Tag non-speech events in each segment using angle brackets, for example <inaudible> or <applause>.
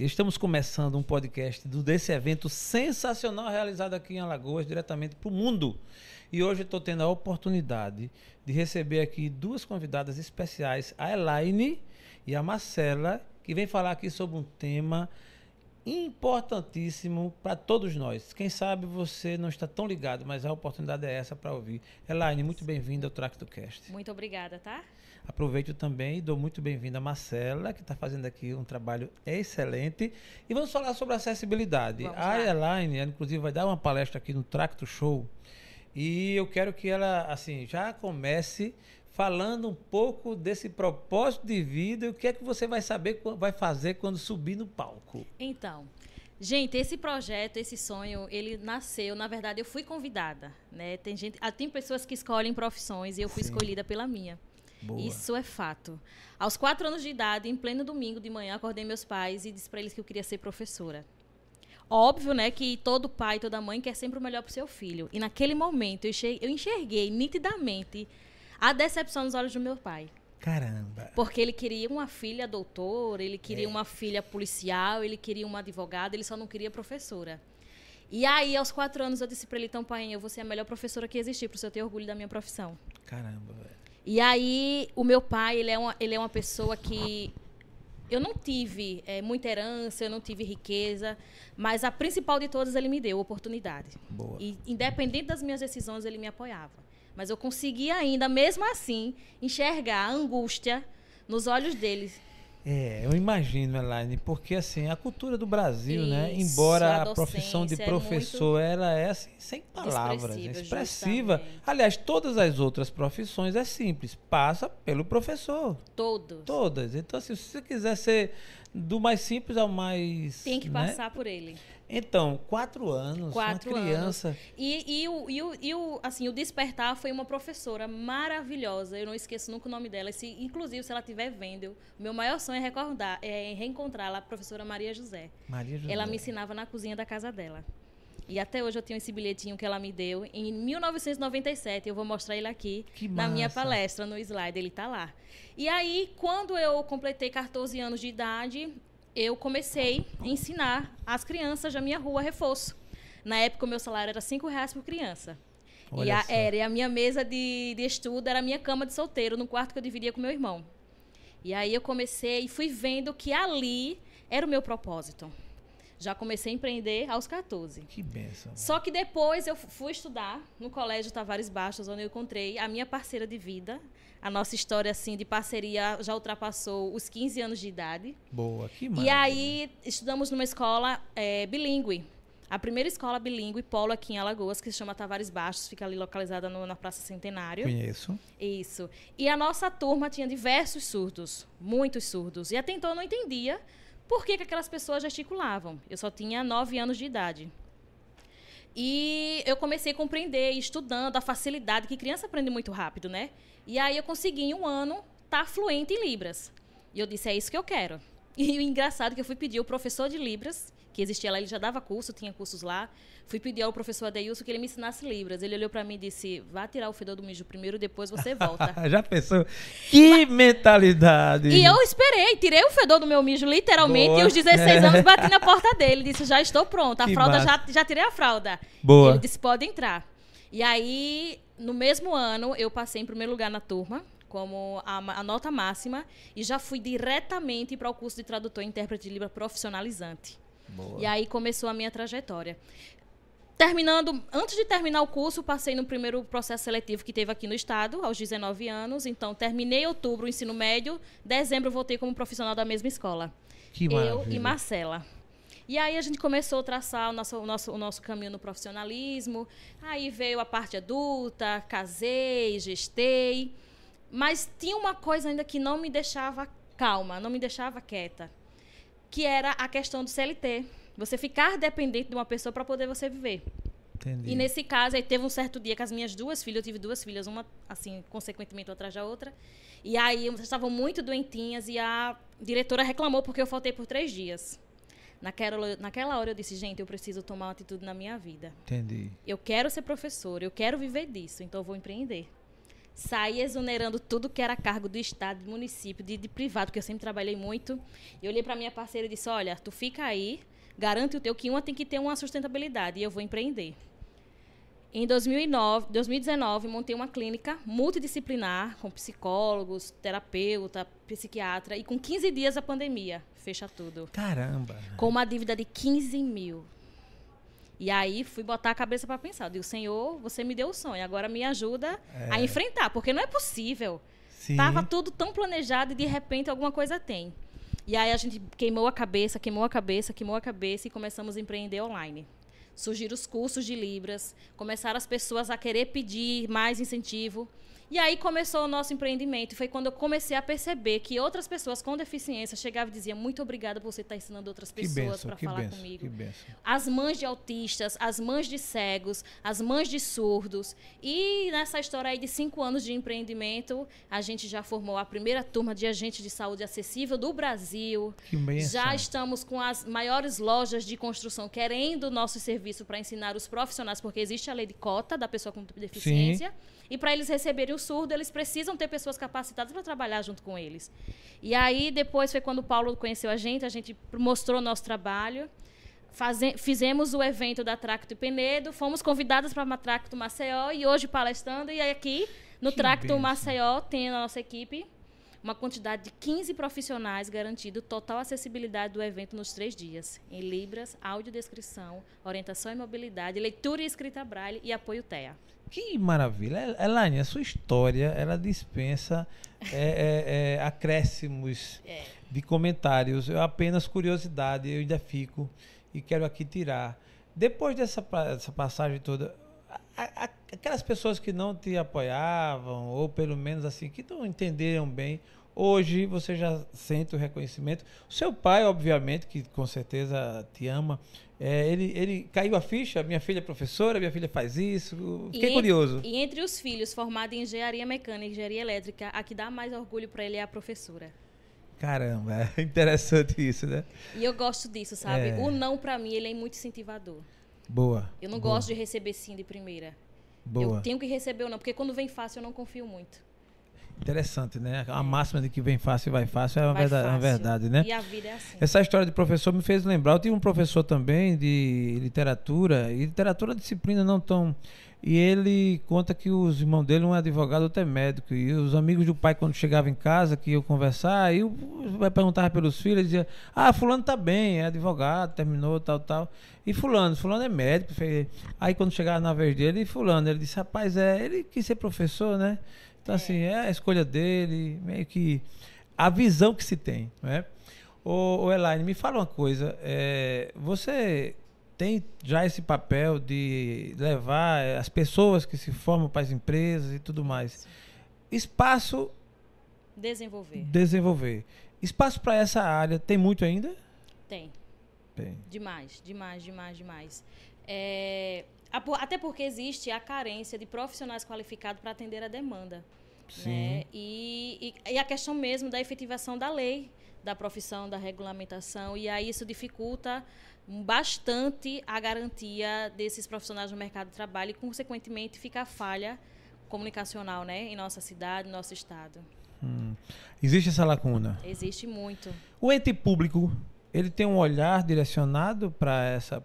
Estamos começando um podcast desse evento sensacional realizado aqui em Alagoas, diretamente para o mundo. E hoje estou tendo a oportunidade de receber aqui duas convidadas especiais, a Elaine e a Marcela, que vem falar aqui sobre um tema importantíssimo para todos nós. Quem sabe você não está tão ligado, mas a oportunidade é essa para ouvir. Elaine, muito bem-vinda ao Tracto Cast. Muito obrigada, tá? Aproveito também e dou muito bem-vinda a Marcela, que está fazendo aqui um trabalho excelente. E vamos falar sobre acessibilidade. Vamos a lá. Elaine, ela, inclusive, vai dar uma palestra aqui no Tracto Show. E eu quero que ela, assim, já comece falando um pouco desse propósito de vida e o que é que você vai saber, vai fazer quando subir no palco. Então, gente, esse projeto, esse sonho, ele nasceu, na verdade, eu fui convidada, né? Tem gente, ah, tem pessoas que escolhem profissões e eu fui Sim. escolhida pela minha. Boa. Isso é fato. Aos quatro anos de idade, em pleno domingo de manhã, acordei meus pais e disse para eles que eu queria ser professora. Óbvio, né, que todo pai, toda mãe quer sempre o melhor para o seu filho. E naquele momento eu enxer- eu enxerguei nitidamente a decepção nos olhos do meu pai. Caramba. Porque ele queria uma filha doutora, ele queria É. uma filha policial, ele queria uma advogada, ele só não queria professora. E aí, aos quatro anos, eu disse para ele, então, pai, eu vou ser a melhor professora que existir, para o senhor ter orgulho da minha profissão. Caramba, velho. E aí, o meu pai, ele é uma, ele é uma pessoa que eu não tive eh, muita herança, eu não tive riqueza, mas a principal de todas ele me deu, oportunidade. Boa. E independente das minhas decisões, ele me apoiava. Mas eu consegui ainda, mesmo assim, enxergar a angústia nos olhos dele. É, eu imagino, Elaine, porque assim, a cultura do Brasil, né? Isso, Embora a a, profissão de é professor ela é assim, sem palavras, é Expressiva, expressiva. justamente. Aliás, todas as outras profissões é simples, passa pelo professor. Todos. Todas. Então, assim, se você quiser ser do mais simples ao mais. Tem que né? passar por ele. Então, quatro anos, Quatro uma criança. E, e, o, e, o, e o, assim, o Despertar foi uma professora maravilhosa. Eu não esqueço nunca o nome dela. Se, inclusive, se ela estiver vendo, meu maior sonho é, recordar, é reencontrá-la, a professora Maria José. Maria José. Ela me ensinava na cozinha da casa dela. E até hoje eu tenho esse bilhetinho que ela me deu em 1997. Eu vou mostrar ele aqui na minha palestra no slide, ele tá lá. E aí, quando eu completei 14 anos de idade, eu comecei a ensinar as crianças da minha rua reforço. Na época, o meu salário era 5 reais por criança. e a, só. era, e a minha mesa de, de estudo era a minha cama de solteiro, no quarto que eu dividia com meu irmão. E aí eu comecei e fui vendo que ali era o meu propósito. Já comecei a empreender aos 14. Que benção. Só que depois eu fui estudar no Colégio Tavares Bastos, onde eu encontrei a minha parceira de vida. A nossa história assim de parceria já ultrapassou os 15 anos de idade. Boa, que E maravilha. aí estudamos numa escola é, bilíngue. A primeira escola bilíngue polo aqui em Alagoas, que se chama Tavares Bastos, fica ali localizada no- na Praça Centenário. Conheço. Isso. E a nossa turma tinha diversos surdos, muitos surdos. E até então eu não entendia por que, que aquelas pessoas gesticulavam. Eu só tinha nove anos de idade. E eu comecei a compreender, estudando a facilidade, que criança aprende muito rápido, né? E aí eu consegui em um ano estar fluente em Libras. E eu disse, é isso que eu quero. E o engraçado é que eu fui pedir ao professor de Libras, que existia lá, ele já dava curso, tinha cursos lá. Fui pedir ao professor Adeilson que ele me ensinasse Libras. Ele olhou para mim e disse, vá tirar o fedor do mijo primeiro, depois você volta. <laughs> Já pensou? Que mentalidade. E eu esperei, tirei o fedor do meu mijo, literalmente, Boa. e aos 16 anos <laughs> bati na porta dele. Disse, já estou pronta. A Que fralda, já, já tirei a fralda. Boa. Ele disse, pode entrar. E aí, no mesmo ano, eu passei em primeiro lugar na turma, como a, a nota máxima, e já fui diretamente para o curso de tradutor e intérprete de Libra profissionalizante. Boa. E aí começou a minha trajetória. Terminando, antes de terminar o curso, passei no primeiro processo seletivo que teve aqui no estado, aos 19 anos. Então, terminei em outubro o ensino médio, dezembro voltei como profissional da mesma escola. Que eu maravilha. e Marcela. E aí a gente começou a traçar o nosso, o nosso, o nosso caminho no profissionalismo. Aí veio a parte adulta, casei, gestei. Mas tinha uma coisa ainda que não me deixava calma, não me deixava quieta, que era a questão do CLT. Você ficar dependente de uma pessoa para poder você viver. Entendi. E nesse caso, aí teve um certo dia que as minhas duas filhas, eu tive duas filhas, uma assim, consequentemente, atrás da outra. E aí elas estavam muito doentinhas e a diretora reclamou porque eu faltei por três dias. Naquela, naquela hora eu disse, gente, eu preciso tomar uma atitude na minha vida. Entendi. Eu quero ser professora, eu quero viver disso, então eu vou empreender. Saí exonerando tudo que era cargo do Estado, do município, de, de privado, porque eu sempre trabalhei muito. E olhei para minha parceira e disse: Olha, tu fica aí, garante o teu que uma tem que ter uma sustentabilidade e eu vou empreender. Em 2009, 2019, montei uma clínica multidisciplinar com psicólogos, terapeuta, psiquiatra e com 15 dias a pandemia fecha tudo. Caramba! Com uma dívida de 15 mil. E aí fui botar a cabeça para pensar. Eu digo, Senhor, você me deu o sonho, agora me ajuda é. a enfrentar, porque não é possível. Sim. Tava tudo tão planejado e de repente alguma coisa tem. E aí a gente queimou a cabeça, queimou a cabeça, queimou a cabeça e começamos a empreender online surgiram os cursos de Libras, começaram as pessoas a querer pedir mais incentivo. E aí começou o nosso empreendimento. Foi quando eu comecei a perceber que outras pessoas com deficiência chegavam e diziam muito obrigada por você estar ensinando outras pessoas para falar benção, comigo. As mães de autistas, as mães de cegos, as mães de surdos. E nessa história aí de cinco anos de empreendimento, a gente já formou a primeira turma de agente de saúde acessível do Brasil. Que benção. Já estamos com as maiores lojas de construção querendo o nosso serviço para ensinar os profissionais, porque existe a lei de cota da pessoa com deficiência. Sim. E para eles receberem o surdo, eles precisam ter pessoas capacitadas para trabalhar junto com eles. E aí, depois foi quando o Paulo conheceu a gente, a gente mostrou o nosso trabalho. Faze fizemos o evento da Tracto e Penedo, fomos convidadas para a Tracto Maceió e hoje palestrando. E aqui no que Tracto. Maceió tem a nossa equipe uma quantidade de 15 profissionais garantindo total acessibilidade do evento nos três dias, em Libras, audiodescrição, orientação e mobilidade, leitura e escrita braille e apoio TEA. Que maravilha. Elaine, a sua história, ela dispensa <laughs> é, é, é, acréscimos é. de comentários. Eu apenas curiosidade, eu ainda fico e quero aqui tirar. Depois dessa, dessa passagem toda, a, a, aquelas pessoas que não te apoiavam, ou pelo menos assim, que não entenderam bem, hoje você já sente o reconhecimento. O seu pai, obviamente, que com certeza te ama, é, ele, ele caiu a ficha, minha filha é professora, minha filha faz isso. Fiquei e curioso. e entre os filhos formados em engenharia mecânica e engenharia elétrica, a que dá mais orgulho para ele é a professora. Caramba, <laughs> é interessante isso, né? E eu gosto disso, sabe? É. O não para mim, ele é muito incentivador. Boa. Eu não boa. gosto de receber sim de primeira. Boa. Eu tenho que receber ou não, porque quando vem fácil eu não confio muito. Interessante, né? A máxima de que vem fácil e vai fácil é uma, vai verdade, uma verdade, né? E a vida é assim. Essa história de professor me fez lembrar. Eu tive um professor também de literatura, e literatura é disciplina não tão. E ele conta que os irmãos dele, um é advogado, outro é médico. E os amigos do pai, quando chegavam em casa, que iam conversar, aí vai perguntar pelos filhos, dizia: Ah, Fulano tá bem, é advogado, terminou, tal, tal. E Fulano, Fulano é médico. Aí quando chegava na vez dele, Fulano, ele disse: Rapaz, é, ele quis ser professor, né? Então, assim, é a escolha dele, meio que a visão que se tem, né? Ô, ô Elaine, me fala uma coisa. É, você tem já esse papel de levar as pessoas que se formam para as empresas e tudo mais. Espaço. Desenvolver. Desenvolver. Espaço para essa área tem muito ainda? Tem. Tem. Demais, demais, demais, demais. É, até porque existe a carência de profissionais qualificados para atender a demanda. Sim. Né? E, e, e, a questão mesmo da efetivação da lei, da profissão, da regulamentação. E aí isso dificulta bastante a garantia desses profissionais no mercado de trabalho e, consequentemente, fica a falha comunicacional né? em nossa cidade, no nosso estado. Hum. Existe essa lacuna? Existe muito. O ente público ele tem um olhar direcionado para essa,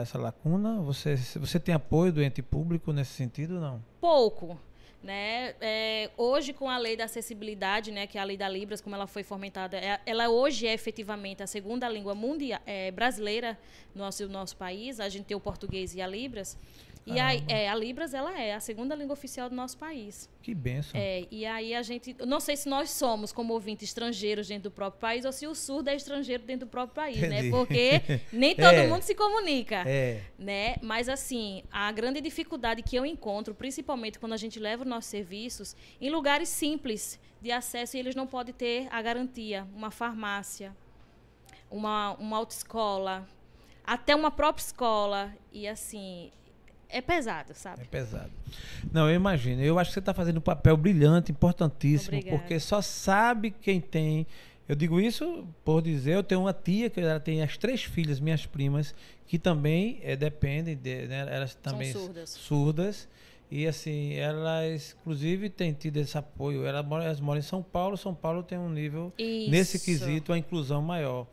essa lacuna? Você, você tem apoio do ente público nesse sentido não? Pouco. Né? É, hoje, com a lei da acessibilidade, né, que é a lei da Libras, como ela foi fomentada, é, ela hoje é efetivamente a segunda língua mundial, é, brasileira no nosso, no nosso país. A gente tem o português e a Libras. E a, é, a Libras, ela é a segunda língua oficial do nosso país. Que benção. É, e aí a gente... Não sei se nós somos, como ouvintes, estrangeiros dentro do próprio país ou se o surdo é estrangeiro dentro do próprio país, né? Entendi. né? Porque <laughs> nem todo é. mundo se comunica, é. né? Mas, assim, a grande dificuldade que eu encontro, principalmente quando a gente leva os nossos serviços, em lugares simples de acesso e eles não podem ter a garantia. Uma farmácia, uma, uma autoescola, até uma própria escola. E, assim, é pesado, sabe? É pesado. Não, eu imagino. Eu acho que você está fazendo um papel brilhante, importantíssimo, Obrigada. porque só sabe quem tem. Eu digo isso por dizer, eu tenho uma tia que ela tem as três filhas, minhas primas, que também é, dependem, de, né, elas também São surdas. surdas. E assim, elas, inclusive, têm tido esse apoio. Elas moram, elas moram em São Paulo, São Paulo tem um nível, Isso. nesse quesito, a inclusão maior.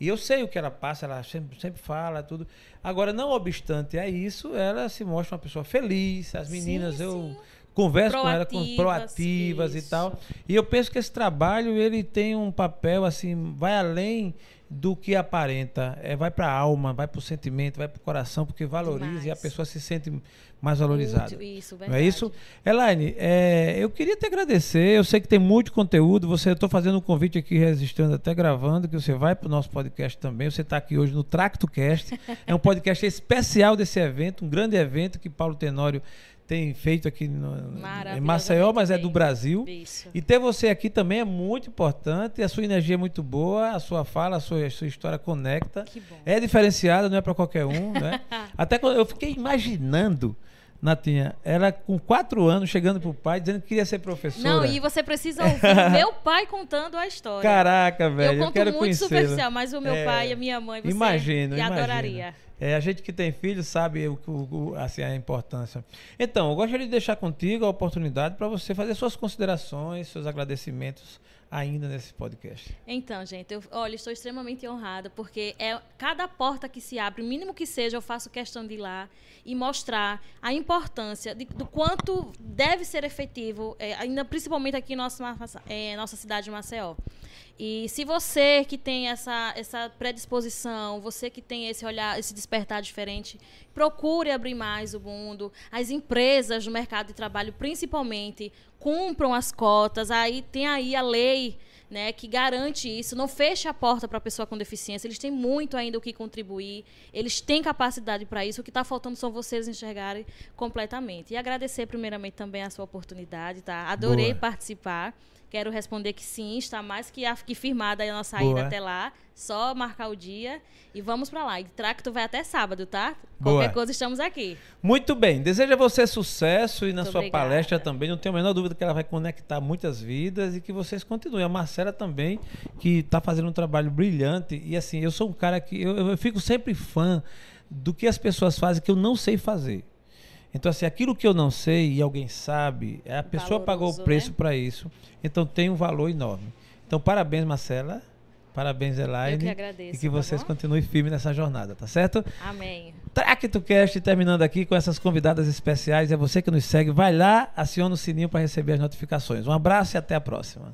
E eu sei o que ela passa, ela sempre, sempre fala tudo. Agora, não obstante a isso, ela se mostra uma pessoa feliz. As meninas, Sim, eu sim. converso com ela com Proativas, proativas e isso. tal. E eu penso que esse trabalho ele tem um papel assim, vai além do que aparenta, é, vai para a alma, vai para o sentimento, vai para o coração, porque valoriza e a Demais. pessoa se sente mais valorizada. Muito, isso, Não é verdade. isso? Elaine, é, eu queria te agradecer. Eu sei que tem muito conteúdo. Você, eu estou fazendo um convite aqui, registrando, até gravando, que você vai para o nosso podcast também. Você está aqui hoje no TractoCast. é um podcast <laughs> especial desse evento, um grande evento que Paulo Tenório tem feito aqui no, em Maceió, mas é bem. do Brasil. Isso. E ter você aqui também é muito importante. A sua energia é muito boa, a sua fala, a sua, a sua história conecta. É diferenciada, não é para qualquer um, né? <laughs> Até quando eu fiquei imaginando, Natinha, ela com quatro anos chegando pro pai dizendo que queria ser professora. Não, e você precisa ouvir meu pai contando a história. Caraca, velho, eu, eu conto quero muito superficial, mas o meu É, pai e a minha mãe, você Imagino, e adoraria. É, a gente que tem filho sabe o, o- o- assim, a importância. Então, eu gostaria de deixar contigo a oportunidade para você fazer suas considerações, seus agradecimentos ainda nesse podcast. Então, gente, eu, olha, estou extremamente honrada, porque é cada porta que se abre, mínimo que seja, eu faço questão de ir lá e mostrar a importância de- do quanto deve ser efetivo, é, ainda principalmente aqui em nossa, é, nossa cidade de Maceió. E se você que tem essa, essa predisposição, você que tem esse olhar, esse despertar diferente, procure abrir mais o mundo. As empresas no mercado de trabalho, principalmente, cumpram as cotas. Aí tem aí a lei né, que garante isso. Não feche a porta para a pessoa com deficiência. Eles têm muito ainda o que contribuir. Eles têm capacidade para isso. O que está faltando são vocês enxergarem completamente. E agradecer primeiramente também a sua oportunidade, tá? Adorei Boa. participar. Quero responder que sim, está mais que, que firmada a nossa Boa. ida até lá. Só marcar o dia e vamos para lá. E Tracto vai até sábado, tá? Boa. Qualquer coisa estamos aqui. Muito bem, desejo a você sucesso e na Muito sua obrigada. palestra também. Não tenho a menor dúvida que ela vai conectar muitas vidas e que vocês continuem. A Marcela também, que está fazendo um trabalho brilhante. E assim, eu sou um cara que eu, eu fico sempre fã do que as pessoas fazem que eu não sei fazer. Então, assim, aquilo que eu não sei e alguém sabe, a pessoa pagou o Valoroso, preço né? para isso. Então, tem um valor enorme. Então, parabéns, Marcela. Parabéns, Elaine. Eu que agradeço, E que tá vocês bom? continuem firmes nessa jornada, tá certo? Amém. TractoCast terminando aqui com essas convidadas especiais. É você que nos segue. Vai lá, aciona o sininho para receber as notificações. Um abraço e até a próxima.